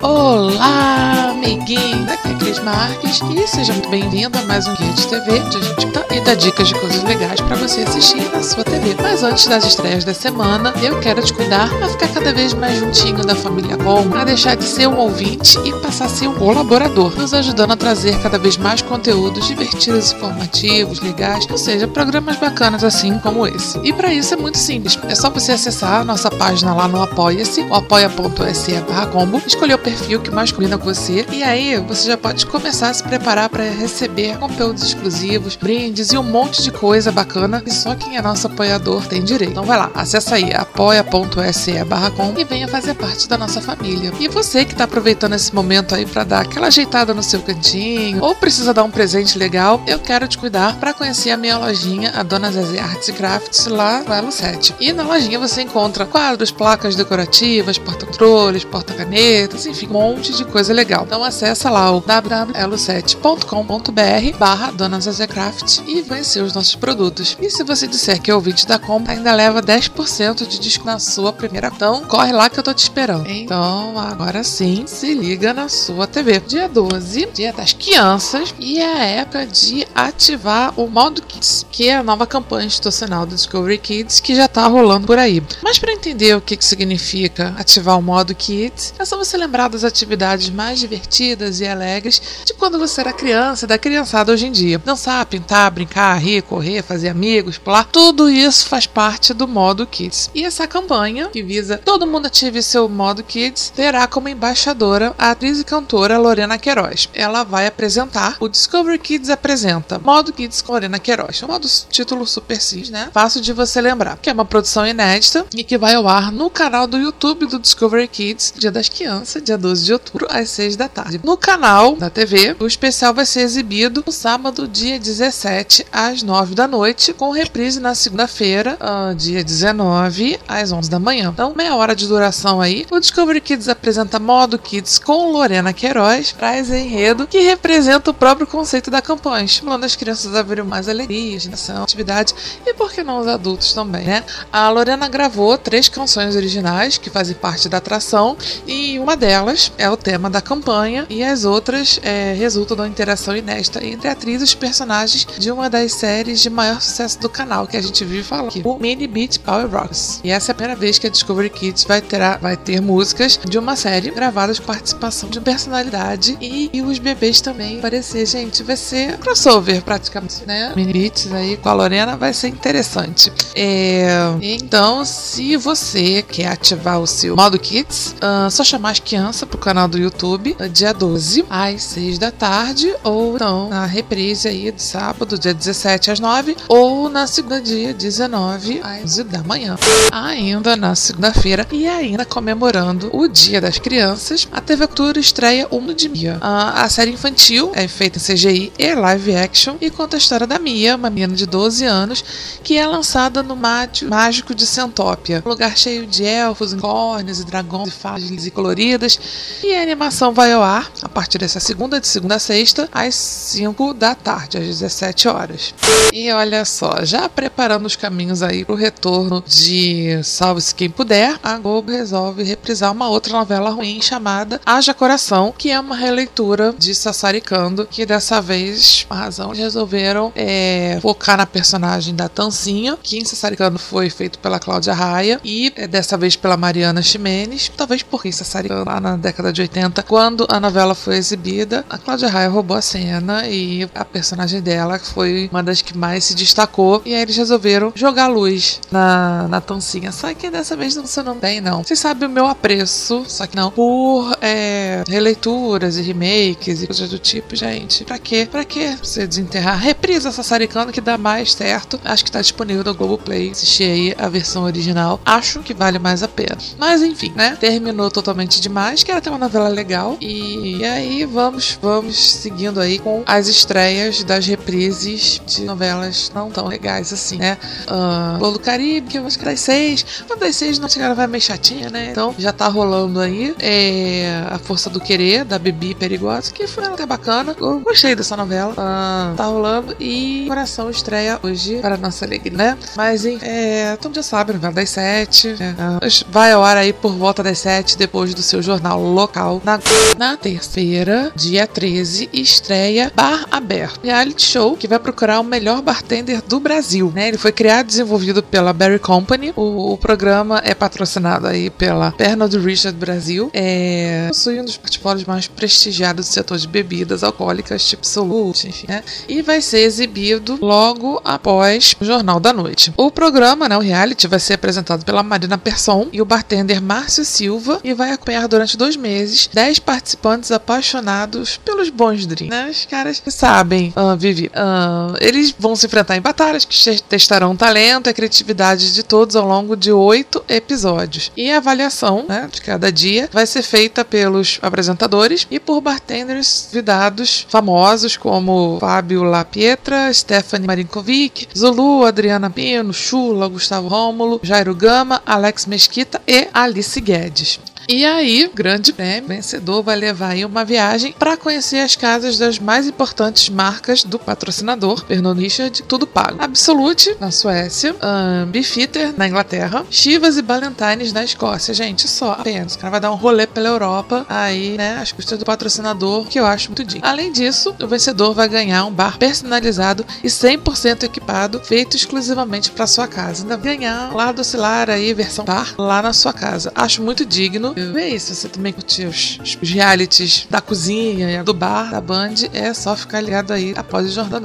Olá, amiguinho! Aqui é Cris Marques e seja muito bem-vindo a mais um Guia de TV, onde a gente tá e dá dicas de coisas legais para você assistir na sua TV. Mas antes das estreias da semana, eu quero te cuidar para ficar cada vez mais juntinho da família Com, para deixar de ser um ouvinte e passar a ser um colaborador, nos ajudando a trazer cada vez mais conteúdos divertidos, informativos, legais, ou seja, programas bacanas assim como esse. E para isso é muito simples, é só você acessar a nossa página lá no Apoia-se, o apoia.se combo, escolher o perfil que mais combina com você e aí você já pode começar a se preparar para receber conteúdos exclusivos, brindes e um monte de coisa bacana que só quem é nosso apoiador tem direito. Então vai lá, acessa aí apoia.se com e venha fazer parte da nossa família. E você que está aproveitando esse momento aí para dar aquela ajeitada no seu cantinho ou precisa dar um presente legal, eu quero te cuidar para conhecer a minha lojinha, a Dona Zezé Arts e Crafts, lá no Elo 7. E na lojinha você encontra quadros, placas decorativas, porta-controles, porta-canetas, enfim, um monte de coisa legal. Então acessa lá o www.elo7.com.br barra Dona e conhecer os nossos produtos. E se você disser que é ouvinte da compra, ainda leva 10% de desconto na sua primeira. Então corre lá que eu tô te esperando. Então agora sim, se liga na sua TV. Dia 12, dia das crianças, e é a época de ativar o modo Kids, que é a nova campanha institucional do Discovery Kids que já tá rolando por aí. Mas para entender o que, que significa ativar o modo Kids, é só você lembrar das atividades mais divertidas e alegres de quando você era criança, da criançada hoje em dia. Dançar, pintar, brincar, rir, correr, fazer amigos, pular, tudo isso faz parte do modo Kids. E essa campanha, que visa todo mundo ative seu modo Kids, terá como embaixadora a atriz e cantora Lorena Queiroz. Ela vai apresentar o Discovery Kids apresenta Modo Kids com Lorena Queiroz. Um modo título super simples, né? Fácil de você lembrar. Que é uma produção inédita e que vai ao ar no canal do YouTube do Discovery Kids, Dia das Crianças, dia 12 de outubro, às 6 da tarde. No canal da TV, o especial vai ser exibido no sábado, dia 17, às 9 da noite, com reprise na segunda-feira, uh, dia 19, às 11 da manhã. Então, meia hora de duração aí. O Discovery Kids apresenta Modo Kids com Lorena Queiroz, traz enredo que representa o próprio conceito da campanha, estimulando as crianças a verem mais alegria, agitação, atividade e por que não os adultos também, né? A Lorena gravou três canções originais que fazem parte da atração e uma delas é o tema da campanha e as outras é, resultam da interação inédita entre atrizes e personagens de uma das séries de maior sucesso do canal que a gente vive falando aqui, o Mini Beat Power Rocks. E essa é a primeira vez que a Discovery Kids vai ter, vai ter músicas de uma série gravadas com participação de personalidade e, e os bebês também aparecer. Gente, vai ser crossover praticamente, né? Mini Beats aí com a Lorena vai ser interessante. É, então, se você quer ativar o seu modo Kids, uh, só chamar as crianças pro canal do YouTube, dia 12, às 6 da tarde, ou então na reprise aí do sábado, dia 17 às 9, ou na segunda dia, 19 às 11 da manhã. Ainda na segunda-feira, e ainda comemorando o Dia das Crianças, a TV Cultura estreia O Mundo de Mia. A, série infantil é feita em CGI e live action e conta a história da Mia, uma menina de 12 anos, que é lançada no mágico de Centópia, um lugar cheio de elfos, unicórnios e dragões e fadas e coloridas. E a animação vai ao ar a partir dessa segunda, de segunda a sexta, às 5 da tarde, às 17 horas. E olha só, já preparando os caminhos aí pro retorno de Salve-se Quem Puder, a Globo resolve reprisar uma outra novela ruim chamada Haja Coração, que é uma releitura de Sassaricando, que dessa vez, a razão, resolveram é, focar na personagem da Tancinha, que em Sassaricando foi feito pela Cláudia Raia e é, dessa vez pela Mariana Ximenes, talvez porque Sassaricando lá na década de 80, quando a novela foi exibida, a Cláudia Raia roubou a cena e a personagem dela foi uma das que mais se destacou. E aí eles resolveram jogar luz na, na Toncinha. Só que dessa vez não não bem, não. Vocês sabem o meu apreço, só que não, por é, releituras e remakes e coisas do tipo, gente. Pra quê? Pra quê você desenterrar? Reprisa Sassaricano que dá mais certo. Acho que tá disponível no Globoplay. Assisti aí a versão original. Acho que vale mais a pena. Mas enfim, né? Terminou totalmente demais, que era até uma novela legal. E, e aí vamos, vamos seguindo aí com as estreias das reprises de novelas não tão legais assim, né? Uh, Lolo Caribe, que eu acho que das seis. Mas das seis não chegaram, vai meio chatinha, né? Então já tá rolando aí é, A Força do Querer, da Bibi Perigosa, que foi até bacana. Gostei dessa novela. Uh, tá rolando. E Coração estreia hoje para nossa alegria, né? Mas, é, todo mundo já sabe, novela das sete. Uh, vai ao ar aí por volta das sete, depois do seu jornal local. Na, na terça-feira, dia 13, estreia Bar Aberto. Reality show que vai procurar o melhor bartender do Brasil. Né? Ele foi criado e desenvolvido pela Berry Company. O, o programa é patrocinado aí pela Pernod Richard Brasil. É, possui um dos portfólios mais prestigiados do setor de bebidas alcoólicas, tipo Solute, enfim, né? E vai ser exibido logo após o Jornal da Noite. O programa, né, o reality, vai ser apresentado pela Marina Persson e o bartender Márcio Silva e vai acompanhar durante dois meses 10 participantes apaixonados pelos bons drinks. Né? Os caras sabem uh, viver. Uh, eles vão se enfrentar em batalhas que testarão o talento e a criatividade de todos ao longo de oito episódios. E a avaliação né, de cada dia vai ser feita pelos apresentadores e por bartenders vidados famosos como Fábio La Pietra, Stephanie Marinkovic, Zulu, Adriana Pino, Chula, Gustavo Rômulo, Jairo Gama, Alex Mesquita e Alice Guedes. E aí, grande prêmio, vencedor vai levar aí uma viagem para conhecer as casas das mais importantes marcas do patrocinador, Fernando Richard, tudo pago. Absolute, na Suécia, um, Beefeater, na Inglaterra, Chivas e Ballantines, na Escócia. Gente, só apenas. O cara vai dar um rolê pela Europa, aí, né, as custas do patrocinador, que eu acho muito digno. Além disso, o vencedor vai ganhar um bar personalizado e 100% equipado, feito exclusivamente para sua casa. Ainda ganhar lá docilar aí, versão bar, lá na sua casa. Acho muito digno Vê isso, você também curtiu os, os realities da cozinha, do bar, da Band, é só ficar ligado aí após o Jornal.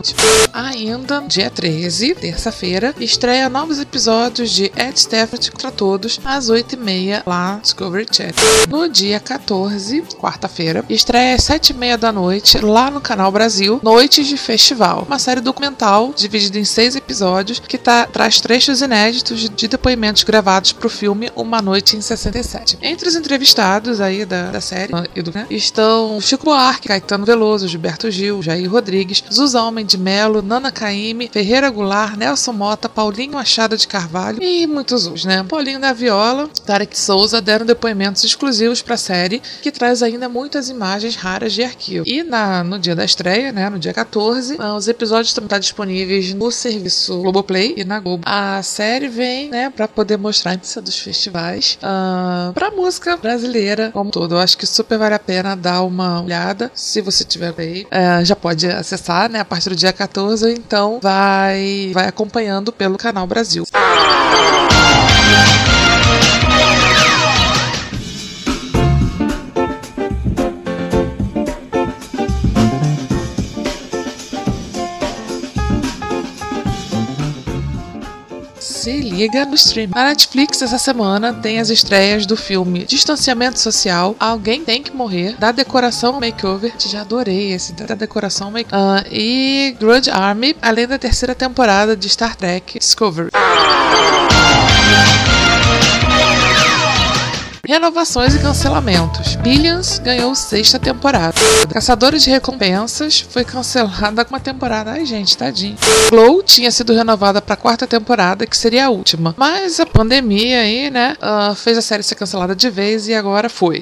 Ainda, dia 13, terça-feira, estreia novos episódios de Ed Stafford contra Todos, às 8h30, lá no Discovery Channel. No dia 14, quarta-feira, estreia às 7h30 da noite, lá no Canal Brasil, Noites de Festival, uma série documental dividida em seis episódios que tá, traz trechos inéditos de, de depoimentos gravados para o filme Uma Noite em 67. Entre os entrevistados aí da, da série né, estão Chico Buarque, Caetano Veloso, Gilberto Gil, Jair Rodrigues, Zuzalmen de Melo, Nana Caime, Ferreira Goulart, Nelson Mota, Paulinho Machado de Carvalho e muitos outros, né? Paulinho da Viola, Tarek Souza deram depoimentos exclusivos para a série, que traz ainda muitas imagens raras de arquivo. E na, no dia da estreia, né, no dia 14, ah, os episódios estão disponíveis no serviço Globoplay e na Globo. A série vem, né, para poder mostrar a dos festivais, uh, para música música brasileira como todo. Eu acho que super vale a pena dar uma olhada. Se você tiver aí, é, já pode acessar, né? A partir do dia 14, então vai, vai acompanhando pelo canal Brasil. se no stream. Na Netflix, essa semana, tem as estreias do filme Distanciamento Social, Alguém Tem Que Morrer, da Decoração Makeover, já adorei esse, da Decoração Makeover, uh, e Grudge Army, além da terceira temporada de Star Trek Discovery. Renovações e cancelamentos. Billions ganhou sexta temporada. Caçadores de Recompensas foi cancelada com uma temporada. Ai, gente, tadinho. Glow tinha sido renovada para quarta temporada, que seria a última. Mas a pandemia aí, né, uh, fez a série ser cancelada de vez e agora foi.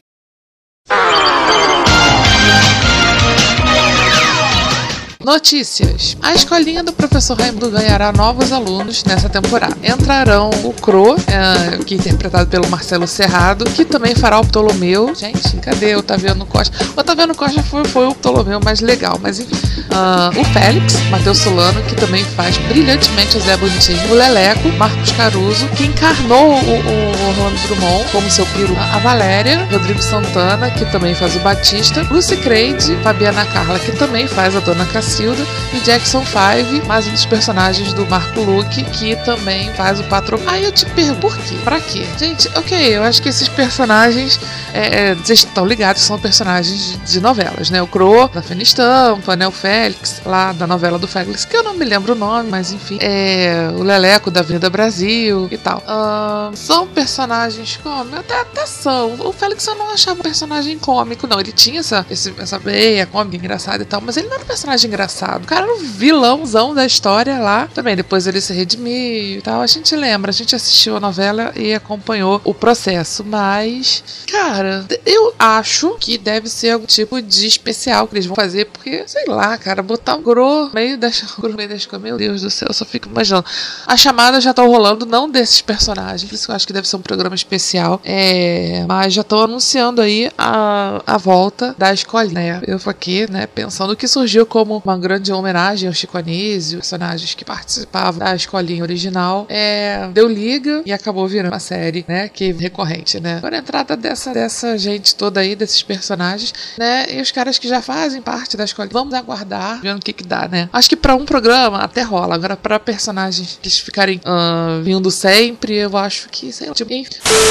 Notícias. A escolinha do professor Raimundo ganhará novos alunos nessa temporada. Entrarão o Cro, é, que é interpretado pelo Marcelo Serrado, que também fará o Ptolomeu. Gente, cadê o Otaviano Costa? O Otaviano Costa foi, foi o Ptolomeu mais legal, mas enfim. Uh, o Félix, Matheus Solano, que também faz brilhantemente o Zé Bonitinho. O Leleco, Marcos Caruso, que encarnou o, o Orlando Drummond como seu peru. A Valéria, Rodrigo Santana, que também faz o Batista. Lucy Creide, Fabiana Carla, que também faz a Dona Cacilda. E Jackson Five, mais um dos personagens do Marco Luke, que também faz o patrão. Aí eu te pergunto, por quê? Pra quê? Gente, ok, eu acho que esses personagens, é, é vocês estão ligados, são personagens de novelas, né? O Crow, da Fena Estampa, né? O Félix, lá da novela do Félix, que eu não me lembro o nome, mas enfim. É, o Leleco da Avenida Brasil e tal. Uh, são personagens como? Até, até são. O Félix eu não achava um personagem cômico, não. Ele tinha essa, esse, essa veia cômica engraçada e tal, mas ele não era um personagem engraçado. O cara era um vilãozão da história lá. Também depois ele se redimiu e tal. A gente lembra, a gente assistiu a novela e acompanhou o processo, mas, cara, eu acho que deve ser algum tipo de especial que eles vão fazer, porque, sei lá, cara, botar um da, gro meio da escola, meu Deus do céu, eu só fico imaginando. As chamadas já estão rolando, não desses personagens, por isso que eu acho que deve ser um programa especial, é, mas já estão anunciando aí a, a volta da escolinha. Né? Eu aqui, né, pensando que surgiu como uma grande homenagem ao Chico Anísio, personagens que participavam da escolinha original, é, deu liga e acabou virando uma série, né, que é recorrente, né. Agora a entrada dessa, dessa gente toda aí, desses personagens, né, e os caras que já fazem parte da escolinha, vamos aguardar, vendo o que que dá, né. Acho que para um programa até rola, agora para personagens que ficarem uh, vindo sempre, eu acho que, sei lá, tipo,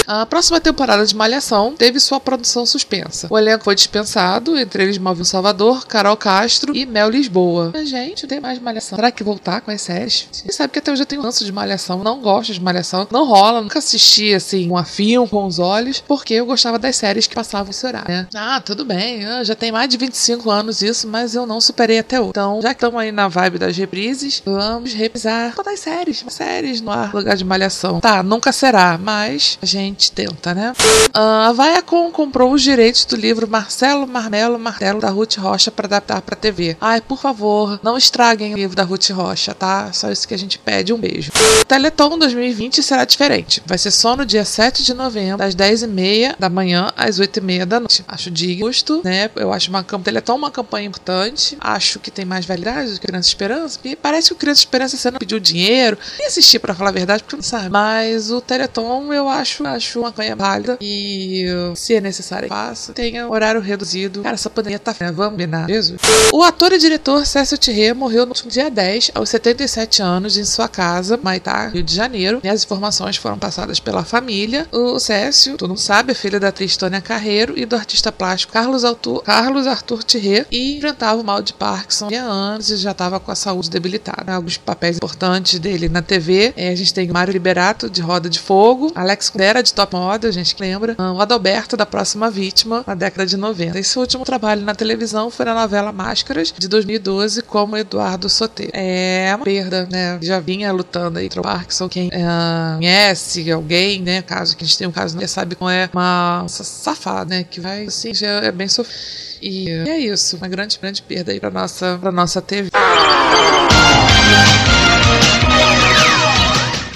a próxima temporada de Malhação teve sua produção suspensa. O elenco foi dispensado, entre eles Malvin Salvador, Carol Castro e Mel Lisboa. Mas, gente, tem mais Malhação. Será que voltar com as séries? Você sabe que até hoje eu tenho lance de Malhação, não gosto de Malhação, não rola, nunca assisti, assim, um afio com os olhos, porque eu gostava das séries que passavam esse horário, né? Ah, tudo bem, já tem mais de 25 anos isso, mas eu não superei até hoje. Então, já que estamos aí na vibe das reprises, vamos repisar todas as séries, séries no ar, lugar de Malhação. Tá, nunca será, mas a gente tenta, né? Uh, a Viacom comprou os direitos do livro Marcelo Marmelo Martelo da Ruth Rocha para adaptar para TV. Ai, por favor, não estraguem o livro da Ruth Rocha, tá? Só isso que a gente pede. Um beijo. Teleton 2020 será diferente. Vai ser só no dia 7 de novembro, das 10h30 da manhã às 8h30 da noite. Acho justo, né? Eu acho uma campanha Teleton uma campanha importante. Acho que tem mais validade do que Criança Esperança. E parece que o Criança Esperança você não pediu dinheiro. Nem assisti para falar a verdade, porque não sabe. Mas o Teleton eu acho, acho uma campanha válida. E se é necessário, faça. Tenha horário reduzido. Cara, essa pandemia tá feia. Vamos combinar. Jesus. O ator e diretor Cécio Thierry morreu no dia 10, aos 77 anos, em sua casa, Maitá, Rio de Janeiro. E as informações foram passadas pela família. O Cécio, tu não sabe, é filho da atriz Tônia Carreiro e do artista plástico Carlos, Arthur, Carlos Arthur Thierry. E enfrentava o mal de Parkinson há anos e já estava com a saúde debilitada. Alguns papéis importantes dele na TV. É, a gente tem Mário Liberato, de Roda de Fogo. Alex Kundera, de Top Model, a gente lembra. O Adalberto, da Próxima Vítima, na década de 90. Esse último trabalho na televisão foi na novela Máscaras, de 2012, como Eduardo Soteiro. É uma perda, né? Já vinha lutando aí Parkinson. Quem é, conhece alguém, né? Caso que a gente tem um caso, não sabe como é uma safada, né? Que vai, assim, já é bem sofrido. E é isso, uma grande, grande perda aí pra nossa, pra nossa TV.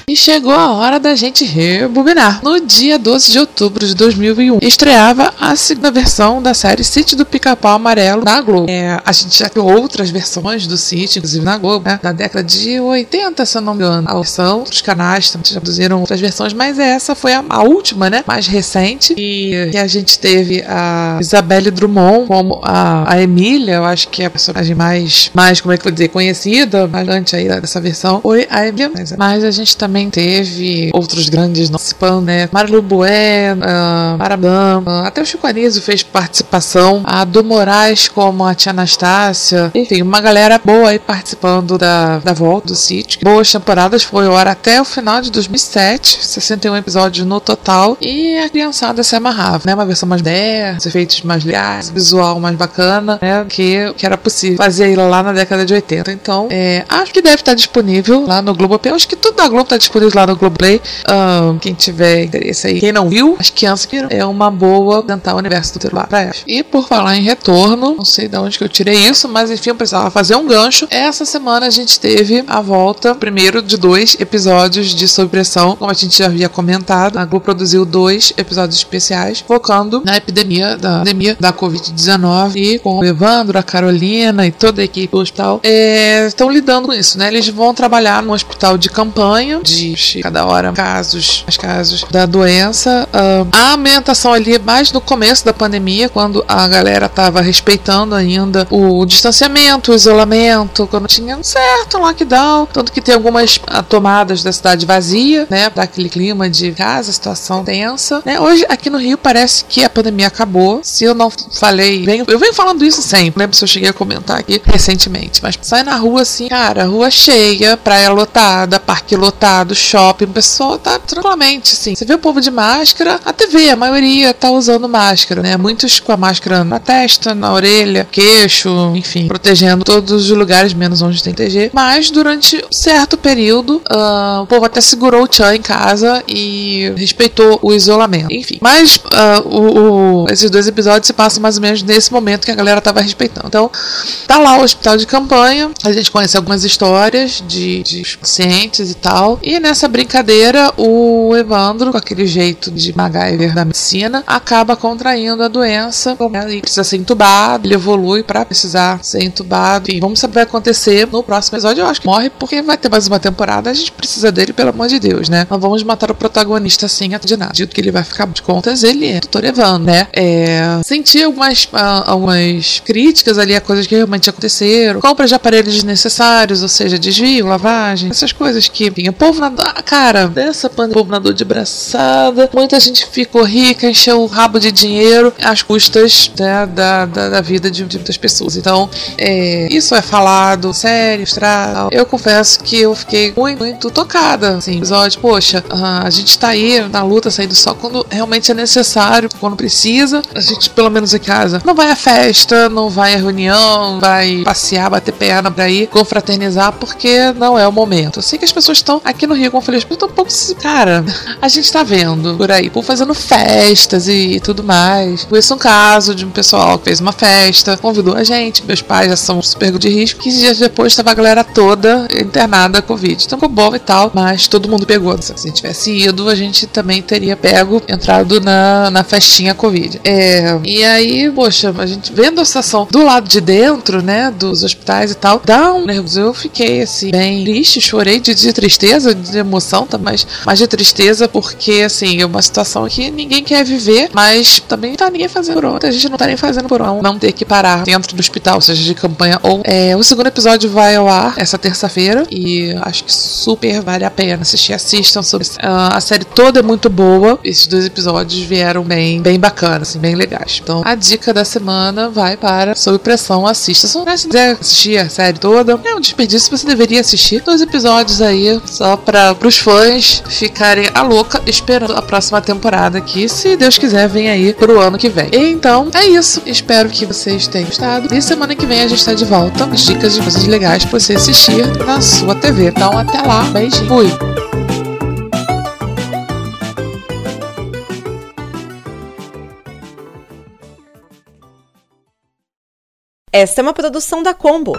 E chegou a hora da gente rebobinar. No dia 12 de outubro de 2001, estreava a segunda versão da série Sítio do Pica-Pau Amarelo na Globo. É, a gente já viu outras versões do Sítio, inclusive na Globo, né? Da década de 80, se eu não me engano. A versão, outros canais também já produziram outras versões, mas essa foi a, a última, né? Mais recente. E, e, a gente teve a Isabelle Drummond como a, a Emília, eu acho que é a personagem mais, mais como é que eu vou dizer, conhecida, mais aí dessa versão. Foi a Emília, mas a gente também também teve outros grandes participando, né? Marilu Bueno, uh, uh, até o Chico Anísio fez participação, a do Moraes como a tia Anastácia, enfim, uma galera boa aí participando da, da volta do sítio. Boas temporadas, foi hora até o final de 2007, 61 episódios no total, e a criançada se amarrava, né? Uma versão mais 10, efeitos mais legais, visual mais bacana, né? Que, que era possível fazer lá na década de 80. Então, é, acho que deve estar disponível lá no Globo. Acho que tudo da Globo está disponíveis lá no Globoplay. Uh, quem tiver interesse aí, quem não viu, as crianças viram, é uma boa tentar o universo do celular pra elas. E por falar em retorno, não sei de onde que eu tirei isso, mas enfim, eu precisava fazer um gancho. Essa semana a gente teve a volta, primeiro de dois episódios de Sob Pressão, como a gente já havia comentado. A Globo produziu dois episódios especiais focando na epidemia da, epidemia da Covid-19 e com o Evandro, a Carolina e toda a equipe do hospital é, estão lidando com isso, né? Eles vão trabalhar no hospital de campanha, de cada hora casos, as casos da doença. A ambientação ali mais no começo da pandemia, quando a galera estava respeitando ainda o distanciamento, o isolamento, quando tinha um certo lockdown, tanto que tem algumas uh, tomadas da cidade vazia, né? Daquele clima de casa, situação tensa. Né? Hoje aqui no Rio parece que a pandemia acabou. Se eu não falei, venho, eu venho falando isso sempre, lembro se eu cheguei a comentar aqui recentemente, mas sai na rua assim, cara, rua cheia, praia lotada, parque lotado, shopping, o pessoal tá tranquilamente assim. Você vê o povo de máscara, a TV, a maioria tá usando máscara, né? Muitos com a máscara na testa, na orelha, queixo, enfim, protegendo todos os lugares, menos onde tem TG. Mas durante certo período, uh, o povo até segurou o tchan em casa e respeitou o isolamento. Enfim, mas uh, o, o, esses dois episódios se passam mais ou menos nesse momento que a galera tava respeitando. Então, tá lá o hospital de campanha, a gente conhece algumas histórias de, de pacientes e tal. E nessa brincadeira, o Evandro, com aquele jeito de MacGyver da medicina, acaba contraindo a doença e precisa ser entubado. Ele evolui para precisar ser entubado. Enfim, vamos saber o que vai acontecer no próximo episódio. Eu acho que morre porque vai ter mais uma temporada. A gente precisa dele, pelo amor de Deus, né? Não vamos matar o protagonista assim, de nada. Dito que ele vai ficar de contas, ele é Dr. Evandro, né? É, senti algumas, uh, algumas críticas ali a coisas que realmente aconteceram. Compra de aparelhos desnecessários, ou seja, desvio, lavagem, essas coisas que, enfim, o povo nadou, cara, dessa pandemia, nadou de braçada, muita gente ficou rica, encheu o rabo de dinheiro às custas né, da, da, da, vida de, de, muitas pessoas. Então, é, isso é falado, sério, estrada. Eu confesso que eu fiquei muito, muito tocada, assim, episódio, poxa, a gente tá aí na luta, saindo só quando realmente é necessário, quando precisa, a gente, pelo menos em casa, não vai à festa, não vai à reunião, vai passear, bater perna pra ir confraternizar, porque não é o momento. Eu sei que as pessoas estão aqui no Rio, como eu falei, estão um pouco. Cara, a gente tá vendo por aí, por fazendo festas e tudo mais. Conheço um caso de um pessoal que fez uma festa, convidou a gente, meus pais já são super de risco. 15 dias depois estava a galera toda internada com Covid. Então ficou bom e tal, mas todo mundo pegou. Se a gente tivesse ido, a gente também teria pego, entrado na, na festinha Covid. É, e aí, poxa, a gente vendo a situação do lado de dentro, né, dos hospitais e tal, dá um nervoso. Eu fiquei assim, bem triste, chorei de, de tristeza, de emoção, tá, mas mais de tristeza, porque assim, é uma situação que ninguém quer viver, mas também não tá ninguém fazendo por onde. A gente não tá nem fazendo por onde. Não ter que parar dentro do hospital, seja de campanha ou. É, o segundo episódio vai ao ar essa terça-feira e acho que super vale a pena assistir. Assistam sobre. Uh, a série toda é muito boa. Esses dois episódios vieram bem, bem bacanas, assim, bem legais. Então, a dica da semana vai para Sob Pressão. Assista. Se você quiser assistir a série toda, é um desperdício. Você deveria assistir dois episódios aí só para os fãs ficarem a louca esperando a próxima temporada que, se Deus quiser, vem aí pro ano que vem. Então, é isso. Espero que vocês tenham gostado. E semana que vem a gente tá de volta. Dicas de coisas legais pra você assistir na sua TV. Então, até lá. Beijinho. Fui. Esta é uma produção da Combo.